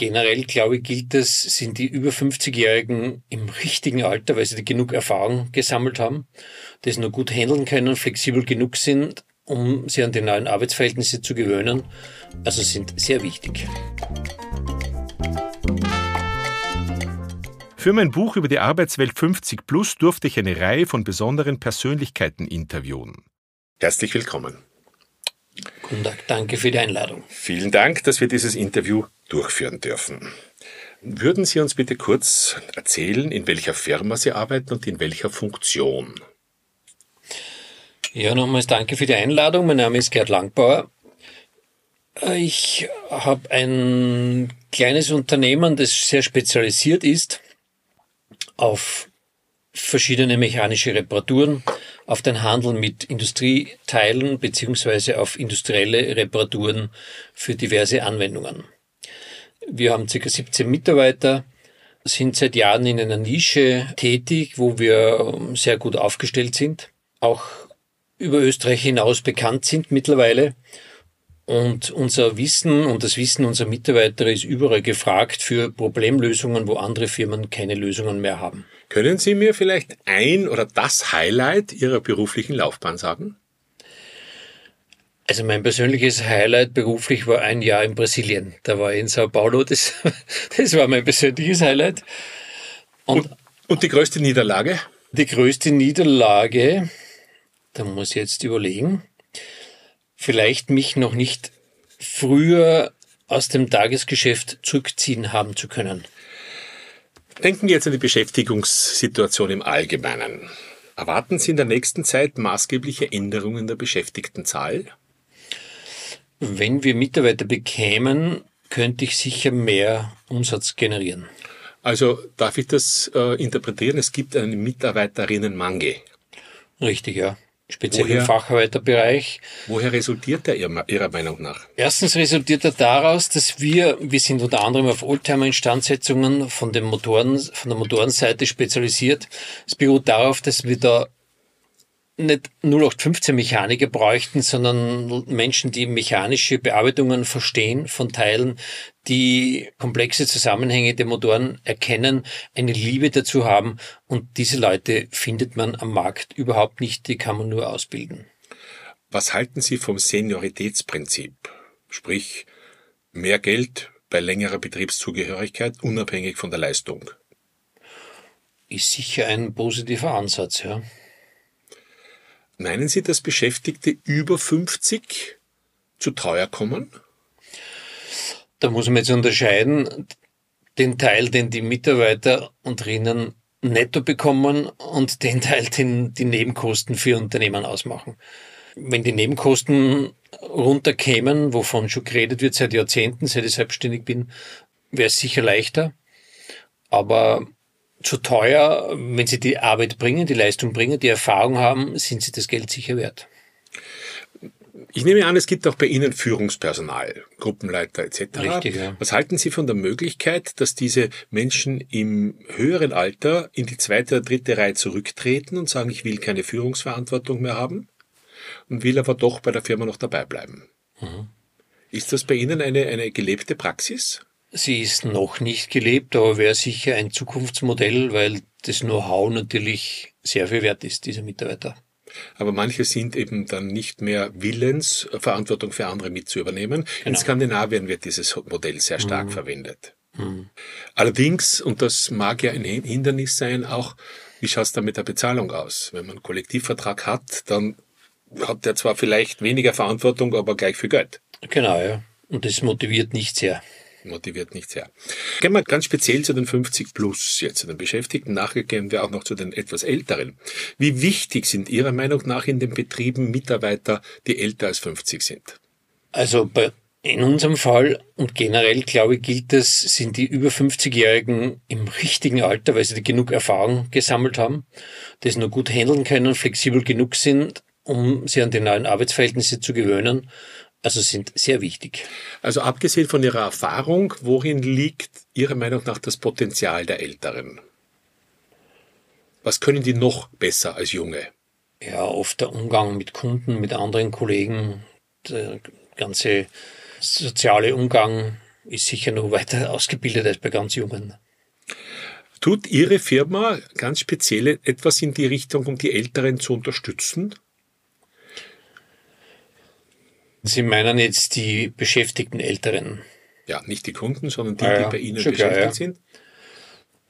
generell, glaube ich, gilt es, sind die über 50-Jährigen im richtigen Alter, weil sie genug Erfahrung gesammelt haben, das nur gut handeln können, flexibel genug sind, um sich an die neuen Arbeitsverhältnisse zu gewöhnen. Also sind sehr wichtig. Für mein Buch über die Arbeitswelt 50 Plus durfte ich eine Reihe von besonderen Persönlichkeiten interviewen. Herzlich willkommen. Guten Tag, danke für die Einladung. Vielen Dank, dass wir dieses Interview durchführen dürfen. Würden Sie uns bitte kurz erzählen, in welcher Firma Sie arbeiten und in welcher Funktion? Ja, nochmals danke für die Einladung. Mein Name ist Gerd Langbauer. Ich habe ein kleines Unternehmen, das sehr spezialisiert ist auf verschiedene mechanische Reparaturen, auf den Handel mit Industrieteilen beziehungsweise auf industrielle Reparaturen für diverse Anwendungen. Wir haben ca. 17 Mitarbeiter, sind seit Jahren in einer Nische tätig, wo wir sehr gut aufgestellt sind, auch über Österreich hinaus bekannt sind mittlerweile. Und unser Wissen und das Wissen unserer Mitarbeiter ist überall gefragt für Problemlösungen, wo andere Firmen keine Lösungen mehr haben. Können Sie mir vielleicht ein oder das Highlight Ihrer beruflichen Laufbahn sagen? Also mein persönliches Highlight beruflich war ein Jahr in Brasilien. Da war ich in Sao Paulo. Das, das war mein persönliches Highlight. Und, und, und die größte Niederlage? Die größte Niederlage, da muss ich jetzt überlegen, vielleicht mich noch nicht früher aus dem Tagesgeschäft zurückziehen haben zu können. Denken wir jetzt an die Beschäftigungssituation im Allgemeinen. Erwarten Sie in der nächsten Zeit maßgebliche Änderungen der Beschäftigtenzahl? Wenn wir Mitarbeiter bekämen, könnte ich sicher mehr Umsatz generieren. Also darf ich das äh, interpretieren? Es gibt einen Mitarbeiterinnenmangel. Richtig, ja speziell woher, im Facharbeiterbereich. Woher resultiert der Ihrer Meinung nach? Erstens resultiert er daraus, dass wir, wir sind unter anderem auf Oldtimer-Instandsetzungen von den Motoren, von der Motorenseite spezialisiert. Es beruht darauf, dass wir da nicht 0815 Mechaniker bräuchten, sondern Menschen, die mechanische Bearbeitungen verstehen von Teilen, die komplexe Zusammenhänge der Motoren erkennen, eine Liebe dazu haben und diese Leute findet man am Markt überhaupt nicht, die kann man nur ausbilden. Was halten Sie vom Senioritätsprinzip? Sprich, mehr Geld bei längerer Betriebszugehörigkeit unabhängig von der Leistung? Ist sicher ein positiver Ansatz, ja. Meinen Sie, dass Beschäftigte über 50 zu teuer kommen? Da muss man jetzt unterscheiden, den Teil, den die Mitarbeiter und Rinnen netto bekommen und den Teil, den die Nebenkosten für Unternehmen ausmachen. Wenn die Nebenkosten runterkämen, wovon schon geredet wird seit Jahrzehnten, seit ich selbstständig bin, wäre es sicher leichter. Aber zu teuer, wenn sie die Arbeit bringen, die Leistung bringen, die Erfahrung haben, sind sie das Geld sicher wert. Ich nehme an, es gibt auch bei Ihnen Führungspersonal, Gruppenleiter etc. Richtig, ja. Was halten Sie von der Möglichkeit, dass diese Menschen im höheren Alter in die zweite oder dritte Reihe zurücktreten und sagen, ich will keine Führungsverantwortung mehr haben und will aber doch bei der Firma noch dabei bleiben? Mhm. Ist das bei Ihnen eine, eine gelebte Praxis? Sie ist noch nicht gelebt, aber wäre sicher ein Zukunftsmodell, weil das Know-how natürlich sehr viel wert ist, diese Mitarbeiter. Aber manche sind eben dann nicht mehr willens, Verantwortung für andere mitzuübernehmen. Genau. In Skandinavien wird dieses Modell sehr stark mhm. verwendet. Mhm. Allerdings, und das mag ja ein Hindernis sein, auch, wie schaut es da mit der Bezahlung aus? Wenn man einen Kollektivvertrag hat, dann hat der zwar vielleicht weniger Verantwortung, aber gleich viel Geld. Genau, ja. Und das motiviert nicht sehr motiviert nicht sehr. Gehen wir ganz speziell zu den 50 plus jetzt, zu den Beschäftigten. Nachher gehen wir auch noch zu den etwas älteren. Wie wichtig sind Ihrer Meinung nach in den Betrieben Mitarbeiter, die älter als 50 sind? Also bei in unserem Fall und generell, glaube ich, gilt es, sind die über 50-Jährigen im richtigen Alter, weil sie genug Erfahrung gesammelt haben, das nur gut handeln können, flexibel genug sind, um sie an die neuen Arbeitsverhältnisse zu gewöhnen also sind sehr wichtig. Also abgesehen von Ihrer Erfahrung, worin liegt Ihrer Meinung nach das Potenzial der Älteren? Was können die noch besser als Junge? Ja, oft der Umgang mit Kunden, mit anderen Kollegen, der ganze soziale Umgang ist sicher noch weiter ausgebildet als bei ganz Jungen. Tut Ihre Firma ganz speziell etwas in die Richtung, um die Älteren zu unterstützen? Sie meinen jetzt die beschäftigten Älteren? Ja, nicht die Kunden, sondern die, ja, die bei Ihnen beschäftigt klar, ja. sind.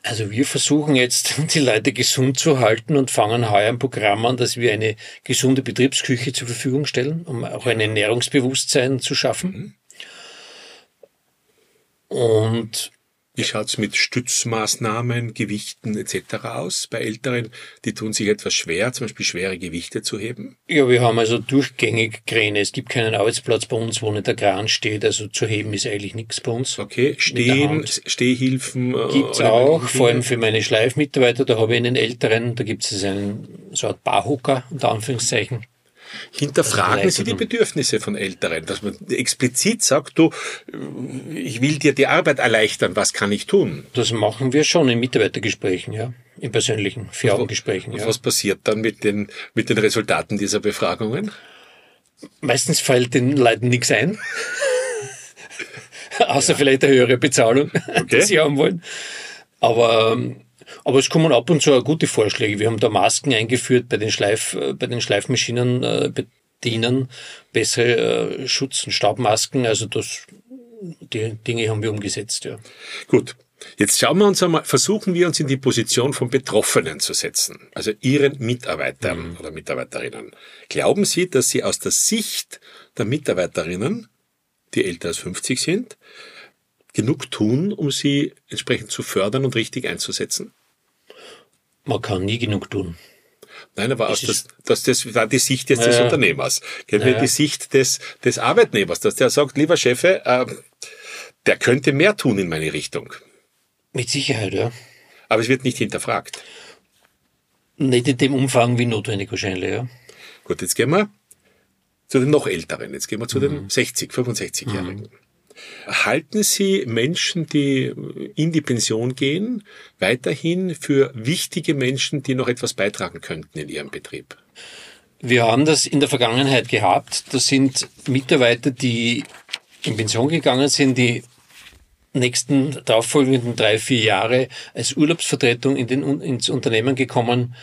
Also wir versuchen jetzt, die Leute gesund zu halten und fangen heuer ein Programm an, dass wir eine gesunde Betriebsküche zur Verfügung stellen, um auch ein Ernährungsbewusstsein zu schaffen. Mhm. Und wie schaut's mit Stützmaßnahmen, Gewichten etc. aus? Bei Älteren, die tun sich etwas schwer, zum Beispiel schwere Gewichte zu heben? Ja, wir haben also durchgängig Kräne. Es gibt keinen Arbeitsplatz bei uns, wo nicht der Kran steht. Also zu heben ist eigentlich nichts bei uns. Okay, Stehen, Stehhilfen? Äh, gibt's auch, vor allem für meine Schleifmitarbeiter. Da habe ich einen Älteren, da gibt es einen, so eine Barhocker, unter Anführungszeichen. Hinterfragen Sie die Bedürfnisse von Älteren, dass man explizit sagt, du, ich will dir die Arbeit erleichtern, was kann ich tun? Das machen wir schon in Mitarbeitergesprächen, ja. In persönlichen Vier-Augen-Gesprächen. Ja. Was passiert dann mit den, mit den Resultaten dieser Befragungen? Meistens fällt den Leuten nichts ein. Außer ja. vielleicht eine höhere Bezahlung, okay. die sie haben wollen. Aber ähm, aber es kommen ab und zu auch gute Vorschläge. Wir haben da Masken eingeführt bei den Schleif, äh, bei den Schleifmaschinen äh, bedienen, bessere äh, Schutz- und Staubmasken. Also das, die Dinge haben wir umgesetzt, ja. Gut. Jetzt schauen wir uns einmal, versuchen wir uns in die Position von Betroffenen zu setzen, also Ihren Mitarbeitern mhm. oder Mitarbeiterinnen. Glauben Sie, dass Sie aus der Sicht der Mitarbeiterinnen, die älter als 50 sind, genug tun, um sie entsprechend zu fördern und richtig einzusetzen? Man kann nie genug tun. Nein, aber aus das, das, das war die Sicht jetzt des ja, Unternehmers. Wir die Sicht des, des Arbeitnehmers, dass der sagt, lieber Chef, äh, der könnte mehr tun in meine Richtung. Mit Sicherheit, ja. Aber es wird nicht hinterfragt. Nicht in dem Umfang wie notwendig wahrscheinlich, ja. Gut, jetzt gehen wir zu den noch Älteren. Jetzt gehen wir zu mhm. den 60, 65-Jährigen. Mhm. Halten Sie Menschen, die in die Pension gehen, weiterhin für wichtige Menschen, die noch etwas beitragen könnten in Ihrem Betrieb? Wir haben das in der Vergangenheit gehabt. Das sind Mitarbeiter, die in Pension gegangen sind, die nächsten darauffolgenden drei, vier Jahre als Urlaubsvertretung in den, ins Unternehmen gekommen.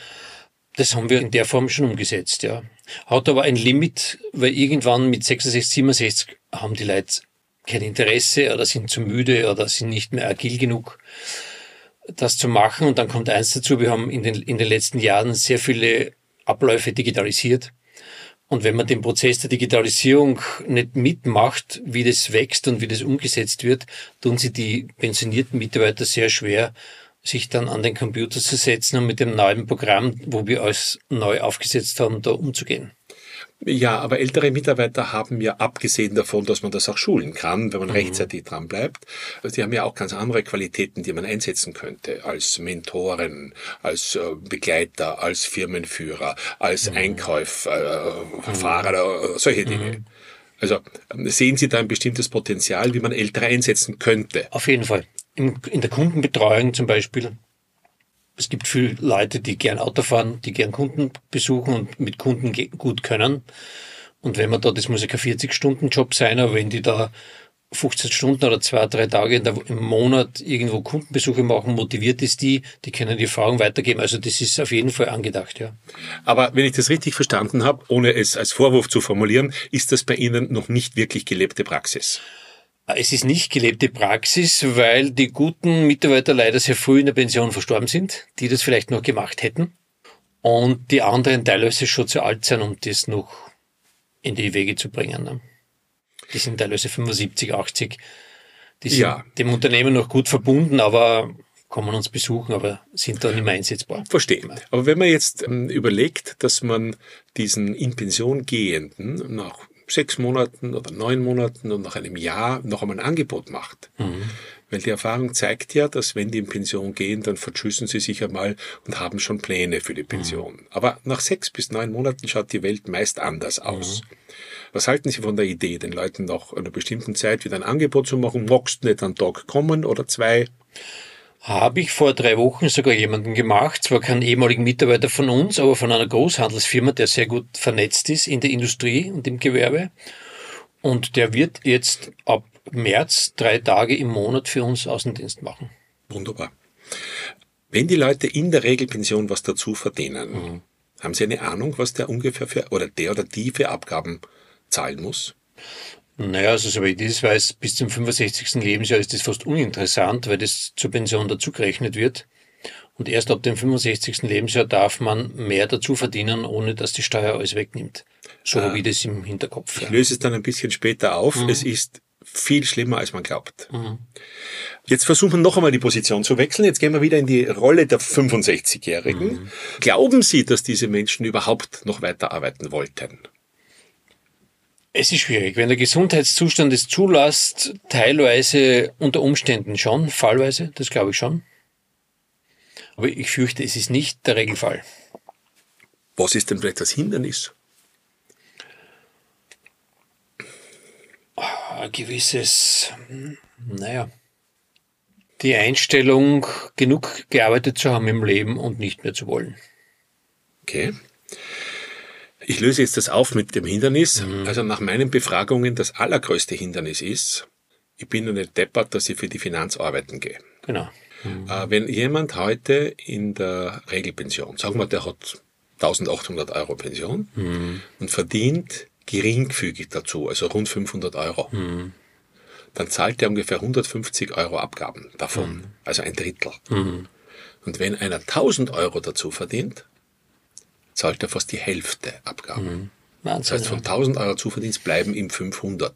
Das haben wir in der Form schon umgesetzt, ja. Hat aber ein Limit, weil irgendwann mit 66, 67 haben die Leute kein Interesse oder sind zu müde oder sind nicht mehr agil genug, das zu machen. Und dann kommt eins dazu, wir haben in den, in den letzten Jahren sehr viele Abläufe digitalisiert. Und wenn man den Prozess der Digitalisierung nicht mitmacht, wie das wächst und wie das umgesetzt wird, tun sie die pensionierten Mitarbeiter sehr schwer, sich dann an den Computer zu setzen und mit dem neuen Programm, wo wir alles neu aufgesetzt haben, da umzugehen. Ja, aber ältere Mitarbeiter haben ja abgesehen davon, dass man das auch schulen kann, wenn man mhm. rechtzeitig dran bleibt, also die haben ja auch ganz andere Qualitäten, die man einsetzen könnte, als Mentoren, als äh, Begleiter, als Firmenführer, als mhm. Einkäufer, äh, Fahrer, äh, solche Dinge. Mhm. Also ähm, sehen Sie da ein bestimmtes Potenzial, wie man Ältere einsetzen könnte? Auf jeden Fall. In der Kundenbetreuung zum Beispiel es gibt viele Leute, die gern Auto fahren, die gern Kunden besuchen und mit Kunden gut können. Und wenn man da, das muss ja kein 40-Stunden-Job sein, aber wenn die da 15 Stunden oder zwei, drei Tage im Monat irgendwo Kundenbesuche machen, motiviert ist die, die können die Erfahrung weitergeben. Also das ist auf jeden Fall angedacht, ja. Aber wenn ich das richtig verstanden habe, ohne es als Vorwurf zu formulieren, ist das bei Ihnen noch nicht wirklich gelebte Praxis? Es ist nicht gelebte Praxis, weil die guten Mitarbeiter leider sehr früh in der Pension verstorben sind, die das vielleicht noch gemacht hätten. Und die anderen teilweise schon zu alt sind, um das noch in die Wege zu bringen. Ne? Die sind teilweise 75, 80. Die sind ja. dem Unternehmen noch gut verbunden, aber kommen uns besuchen, aber sind da nicht mehr einsetzbar. Verstehe. Aber wenn man jetzt ähm, überlegt, dass man diesen in Pension gehenden nach sechs Monaten oder neun Monaten und nach einem Jahr noch einmal ein Angebot macht. Mhm. Weil die Erfahrung zeigt ja, dass wenn die in Pension gehen, dann verschüssen sie sich einmal und haben schon Pläne für die mhm. Pension. Mhm. Aber nach sechs bis neun Monaten schaut die Welt meist anders aus. Mhm. Was halten Sie von der Idee, den Leuten nach einer bestimmten Zeit wieder ein Angebot zu machen? Magst nicht einen Tag kommen oder zwei? Habe ich vor drei Wochen sogar jemanden gemacht, zwar kein ehemaligen Mitarbeiter von uns, aber von einer Großhandelsfirma, der sehr gut vernetzt ist in der Industrie und im Gewerbe. Und der wird jetzt ab März drei Tage im Monat für uns Außendienst machen. Wunderbar. Wenn die Leute in der Regelpension was dazu verdienen, mhm. haben Sie eine Ahnung, was der ungefähr für, oder der oder die für Abgaben zahlen muss? Naja, also soweit ich das weiß, bis zum 65. Lebensjahr ist das fast uninteressant, weil das zur Pension dazugerechnet wird. Und erst ab dem 65. Lebensjahr darf man mehr dazu verdienen, ohne dass die Steuer alles wegnimmt. So habe ich das im Hinterkopf. Ich löse es dann ein bisschen später auf. Mhm. Es ist viel schlimmer, als man glaubt. Mhm. Jetzt versuchen wir noch einmal die Position zu wechseln. Jetzt gehen wir wieder in die Rolle der 65-Jährigen. Mhm. Glauben Sie, dass diese Menschen überhaupt noch weiter arbeiten wollten? Es ist schwierig. Wenn der Gesundheitszustand es zulässt, teilweise unter Umständen schon, fallweise, das glaube ich schon. Aber ich fürchte, es ist nicht der Regelfall. Was ist denn vielleicht das Hindernis? Ein gewisses, naja, die Einstellung, genug gearbeitet zu haben im Leben und nicht mehr zu wollen. Okay. Ich löse jetzt das auf mit dem Hindernis. Mhm. Also nach meinen Befragungen das allergrößte Hindernis ist, ich bin eine deppert, dass ich für die Finanz arbeiten gehe. Genau. Mhm. Äh, wenn jemand heute in der Regelpension, sagen wir, der hat 1800 Euro Pension mhm. und verdient geringfügig dazu, also rund 500 Euro, mhm. dann zahlt er ungefähr 150 Euro Abgaben davon, mhm. also ein Drittel. Mhm. Und wenn einer 1000 Euro dazu verdient, zahlt er fast die Hälfte Abgaben. Wahnsinn, das heißt, von 1000 Euro Zuverdienst bleiben ihm 500.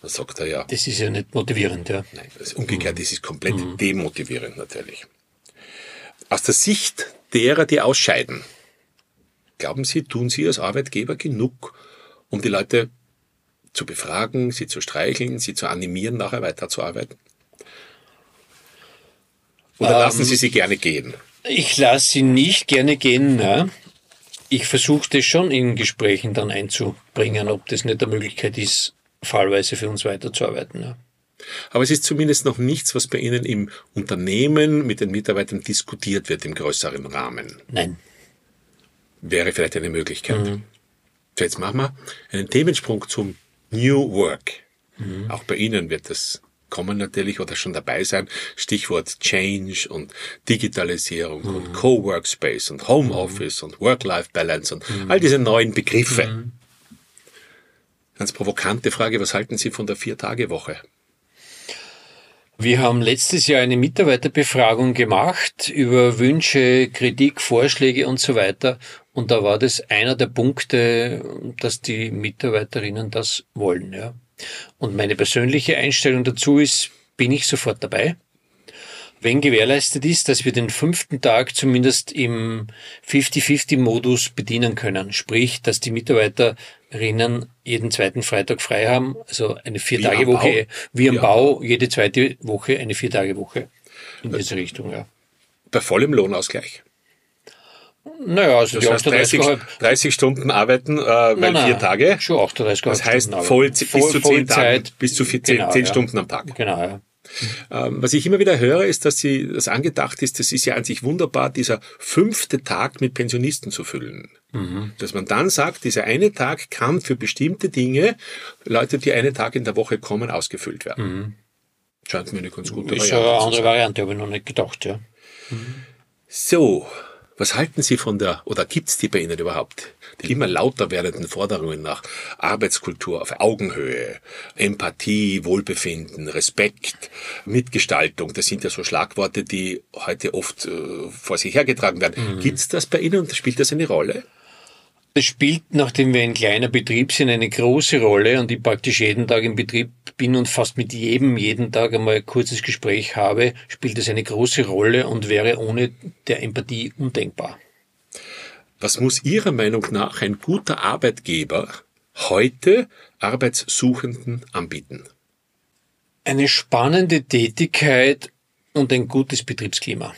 Da sagt er ja. Das ist ja nicht motivierend, ja. Nein, das ist umgekehrt, mhm. das ist komplett mhm. demotivierend natürlich. Aus der Sicht derer, die ausscheiden, glauben Sie, tun Sie als Arbeitgeber genug, um die Leute zu befragen, sie zu streicheln, sie zu animieren, nachher weiterzuarbeiten? Oder ähm, lassen Sie sie gerne gehen? Ich lasse sie nicht gerne gehen. Ne? Ich versuche das schon in Gesprächen dann einzubringen, ob das nicht eine Möglichkeit ist, fallweise für uns weiterzuarbeiten. Ja. Aber es ist zumindest noch nichts, was bei Ihnen im Unternehmen mit den Mitarbeitern diskutiert wird im größeren Rahmen. Nein. Wäre vielleicht eine Möglichkeit. Mhm. So, jetzt machen wir einen Themensprung zum New Work. Mhm. Auch bei Ihnen wird das kommen natürlich oder schon dabei sein. Stichwort Change und Digitalisierung mhm. und Co-Workspace und Homeoffice mhm. und Work-Life-Balance und mhm. all diese neuen Begriffe. Mhm. Ganz provokante Frage, was halten Sie von der Vier-Tage-Woche? Wir haben letztes Jahr eine Mitarbeiterbefragung gemacht über Wünsche, Kritik, Vorschläge und so weiter. Und da war das einer der Punkte, dass die Mitarbeiterinnen das wollen. Ja. Und meine persönliche Einstellung dazu ist, bin ich sofort dabei. Wenn gewährleistet ist, dass wir den fünften Tag zumindest im 50-50-Modus bedienen können. Sprich, dass die Mitarbeiterinnen jeden zweiten Freitag frei haben, also eine Vier-Tage-Woche, wie am Bau, jede zweite Woche eine Vier-Tage-Woche in diese Richtung, ja. Bei vollem Lohnausgleich? Naja, also das heißt 30, 30 Stunden arbeiten, äh, weil nein, nein, vier Tage. Schon 38 Das heißt voll, bis voll, zu zehn Tagen, bis zu vier, genau, zehn ja. Stunden am Tag. Genau, ja. Ähm, was ich immer wieder höre, ist, dass sie das angedacht ist, das ist ja an sich wunderbar, dieser fünfte Tag mit Pensionisten zu füllen. Mhm. Dass man dann sagt, dieser eine Tag kann für bestimmte Dinge, Leute, die einen Tag in der Woche kommen, ausgefüllt werden. Mhm. Scheint mir eine ganz gute ist Variante. Ist eine andere Variante, habe ich noch nicht gedacht, ja. Mhm. So, was halten Sie von der, oder gibt's die bei Ihnen überhaupt, die immer lauter werdenden Forderungen nach Arbeitskultur auf Augenhöhe, Empathie, Wohlbefinden, Respekt, Mitgestaltung? Das sind ja so Schlagworte, die heute oft äh, vor sich hergetragen werden. Mhm. Gibt's das bei Ihnen und spielt das eine Rolle? Das spielt, nachdem wir ein kleiner Betrieb sind, eine große Rolle und ich praktisch jeden Tag im Betrieb bin und fast mit jedem jeden Tag einmal ein kurzes Gespräch habe, spielt es eine große Rolle und wäre ohne der Empathie undenkbar. Was muss Ihrer Meinung nach ein guter Arbeitgeber heute Arbeitssuchenden anbieten? Eine spannende Tätigkeit und ein gutes Betriebsklima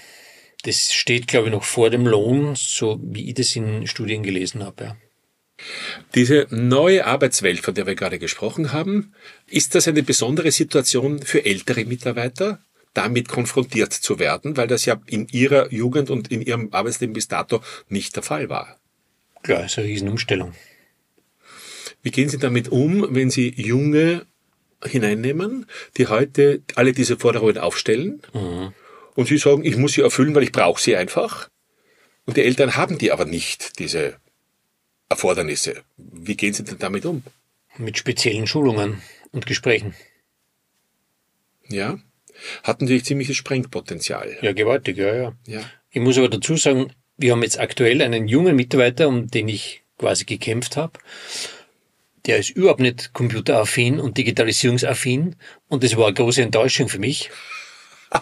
das steht, glaube ich, noch vor dem Lohn, so wie ich das in Studien gelesen habe. Ja. Diese neue Arbeitswelt, von der wir gerade gesprochen haben, ist das eine besondere Situation für ältere Mitarbeiter, damit konfrontiert zu werden, weil das ja in ihrer Jugend und in ihrem Arbeitsleben bis dato nicht der Fall war? Klar, ist eine Riesenumstellung. Wie gehen Sie damit um, wenn Sie junge hineinnehmen, die heute alle diese Forderungen aufstellen. Mhm. Und sie sagen, ich muss sie erfüllen, weil ich brauche sie einfach. Und die Eltern haben die aber nicht, diese Erfordernisse. Wie gehen sie denn damit um? Mit speziellen Schulungen und Gesprächen. Ja. Hat natürlich ziemliches Sprengpotenzial. Ja, gewaltig, ja, ja. ja. Ich muss aber dazu sagen, wir haben jetzt aktuell einen jungen Mitarbeiter, um den ich quasi gekämpft habe. Der ist überhaupt nicht computeraffin und digitalisierungsaffin und das war eine große Enttäuschung für mich.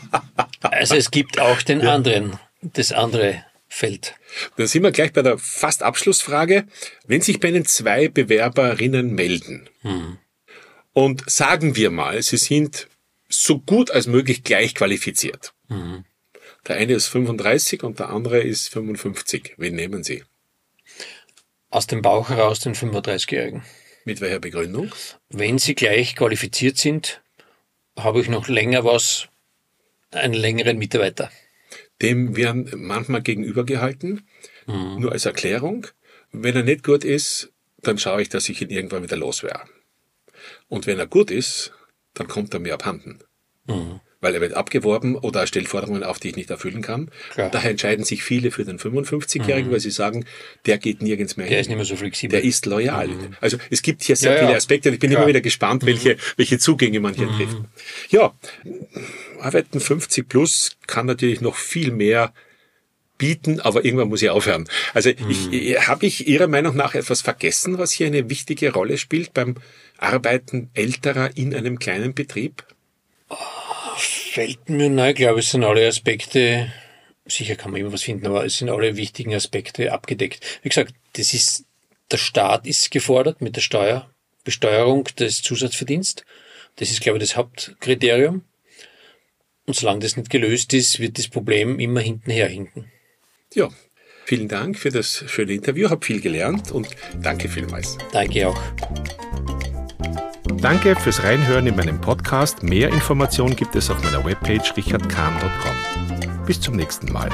Also es gibt auch den ja. anderen, das andere Feld. Da sind wir gleich bei der fast Abschlussfrage. Wenn sich bei Ihnen zwei Bewerberinnen melden hm. Und sagen wir mal, sie sind so gut als möglich gleich qualifiziert. Mhm. Der eine ist 35 und der andere ist 55. Wen nehmen Sie? Aus dem Bauch heraus den 35-Jährigen. Mit welcher Begründung? Wenn sie gleich qualifiziert sind, habe ich noch länger was, einen längeren Mitarbeiter. Dem werden manchmal gegenübergehalten, mhm. nur als Erklärung. Wenn er nicht gut ist, dann schaue ich, dass ich ihn irgendwann wieder los wäre. Und wenn er gut ist, dann kommt er mir abhanden. Mhm. Weil er wird abgeworben oder er stellt Forderungen auf, die ich nicht erfüllen kann. Klar. Daher entscheiden sich viele für den 55-Jährigen, mhm. weil sie sagen, der geht nirgends mehr der hin. Der ist nicht mehr so flexibel. Der ist loyal. Mhm. Also es gibt hier sehr ja, viele Aspekte. Ich bin Klar. immer wieder gespannt, welche, mhm. welche Zugänge man hier mhm. trifft. Ja, Arbeiten 50 plus kann natürlich noch viel mehr bieten, aber irgendwann muss ich aufhören. Also ich, mhm. habe ich Ihrer Meinung nach etwas vergessen, was hier eine wichtige Rolle spielt beim Arbeiten älterer in einem kleinen Betrieb? Fällt mir nein, ich glaube, es sind alle Aspekte, sicher kann man immer was finden, aber es sind alle wichtigen Aspekte abgedeckt. Wie gesagt, das ist, der Staat ist gefordert mit der Steuer, Besteuerung des Zusatzverdienst. Das ist, glaube ich, das Hauptkriterium. Und solange das nicht gelöst ist, wird das Problem immer hintenher hinken. Ja, vielen Dank für das schöne Interview, habe viel gelernt und danke vielmals. Danke auch. Danke fürs Reinhören in meinem Podcast. Mehr Informationen gibt es auf meiner Webpage richardkahn.com. Bis zum nächsten Mal.